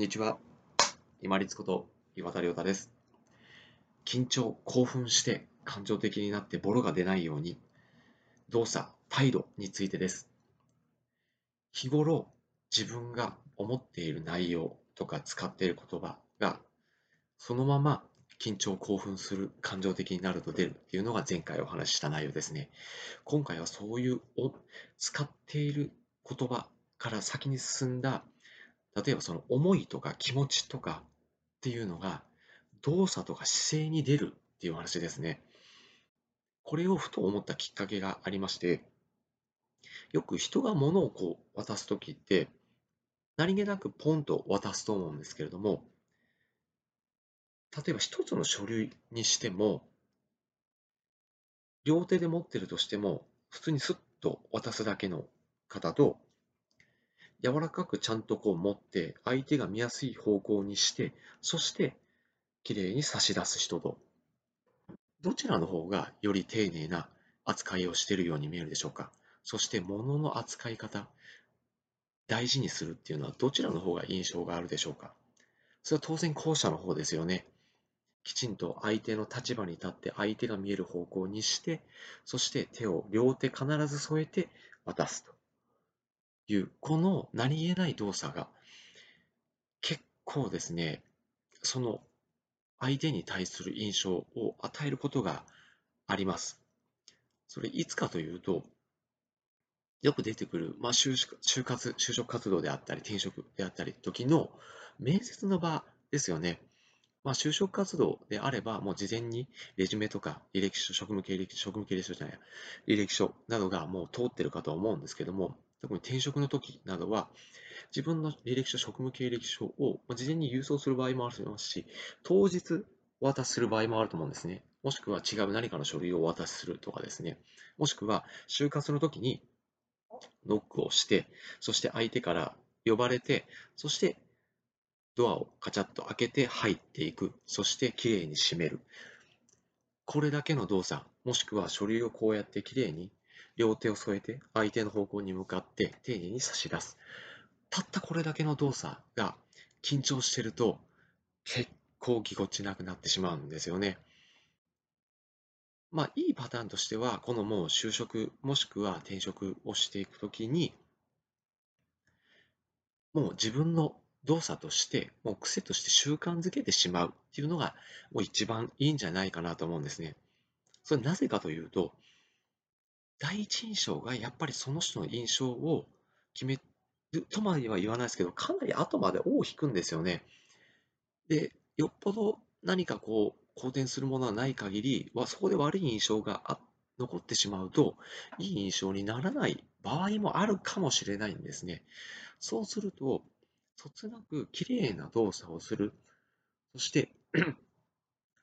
こんにちは。今立こと岩田亮太です。緊張、興奮して感情的になってボロが出ないように、動作、態度についてです。日頃、自分が思っている内容とか使っている言葉が、そのまま緊張、興奮する、感情的になると出るっていうのが前回お話しした内容ですね。今回はそういうを使っている言葉から先に進んだ例えばその思いとか気持ちとかっていうのが動作とか姿勢に出るっていう話ですね。これをふと思ったきっかけがありまして、よく人が物をこう渡すときって、何気なくポンと渡すと思うんですけれども、例えば一つの書類にしても、両手で持ってるとしても、普通にスッと渡すだけの方と、柔らかくちゃんとこう持って相手が見やすい方向にしてそしてきれいに差し出す人と。どちらの方がより丁寧な扱いをしているように見えるでしょうか。そして物の扱い方大事にするっていうのはどちらの方が印象があるでしょうか。それは当然後者の方ですよね。きちんと相手の立場に立って相手が見える方向にしてそして手を両手必ず添えて渡すと。いう、この何気ない動作が結構ですね、その相手に対する印象を与えることがあります。それいつかというと、よく出てくる、まあ、就就活、就職活動であったり、転職であったり、時の面接の場ですよね。まあ、就職活動であれば、もう事前にレジュメとか履歴書、職務経歴、職務経歴書じゃない、履歴書などがもう通ってるかと思うんですけども、特に転職の時などは、自分の履歴書、職務経歴書を事前に郵送する場合もありますし、当日お渡しする場合もあると思うんですね。もしくは違う何かの書類をお渡しするとかですね。もしくは就活の時にノックをして、そして相手から呼ばれて、そしてドアをカチャッと開けて入っていく。そしてきれいに閉める。これだけの動作、もしくは書類をこうやってきれいに両手を添えて相手の方向に向かって丁寧に差し出す。たったこれだけの動作が緊張してると結構ぎこちなくなってしまうんですよね。まあ、いいパターンとしては、このもう就職もしくは転職をしていくときに、もう自分の動作として、もう癖として習慣づけてしまうっていうのが、もう一番いいんじゃないかなと思うんですね。それなぜかというと、第一印象がやっぱりその人の印象を決めるとまでは言わないですけど、かなり後まで尾を引くんですよね。で、よっぽど何かこう、好転するものはない限りは、そこで悪い印象が残ってしまうと、いい印象にならない場合もあるかもしれないんですね。そうすると、そつなく綺麗な動作をする。そして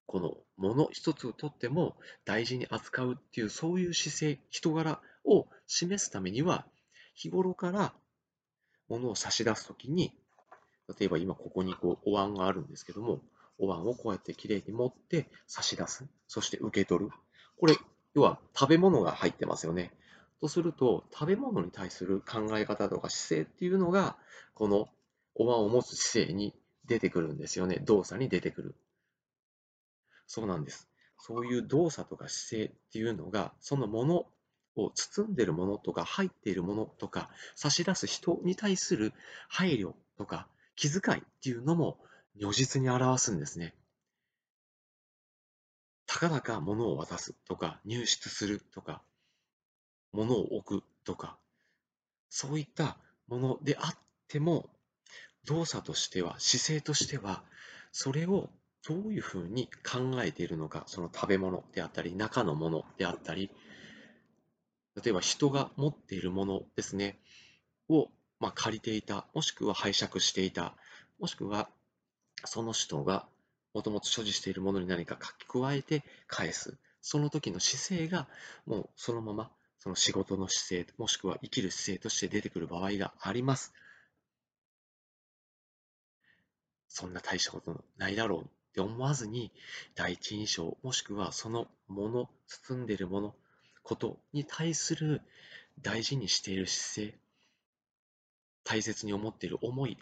このもの一つをとっても大事に扱うっていうそういう姿勢人柄を示すためには日頃からものを差し出すときに例えば今ここにこうお椀があるんですけどもお椀をこうやってきれいに持って差し出す。そして受け取る。これ要は食べ物が入ってますよね。とすると食べ物に対する考え方とか姿勢っていうのがこのお椀を持つ姿勢に出てくるんですよね。動作に出てくる。そうなんです。そういう動作とか姿勢っていうのが、そのものを包んでるものとか入っているものとか差し出す人に対する配慮とか気遣いっていうのも如実に表すんですね。たかだか物を渡すとか入室するとか物を置くとかそういったものであっても動作としては姿勢としてはそれをどういうふうに考えているのか、その食べ物であったり、中のものであったり、例えば人が持っているものですね、を、まあ、借りていた、もしくは拝借していた、もしくはその人がもともと所持しているものに何か書き加えて返す。その時の姿勢がもうそのままその仕事の姿勢、もしくは生きる姿勢として出てくる場合があります。そんな大したことないだろうって思わずに第一印象もしくはそのもの包んでいるものことに対する大事にしている姿勢大切に思っている思い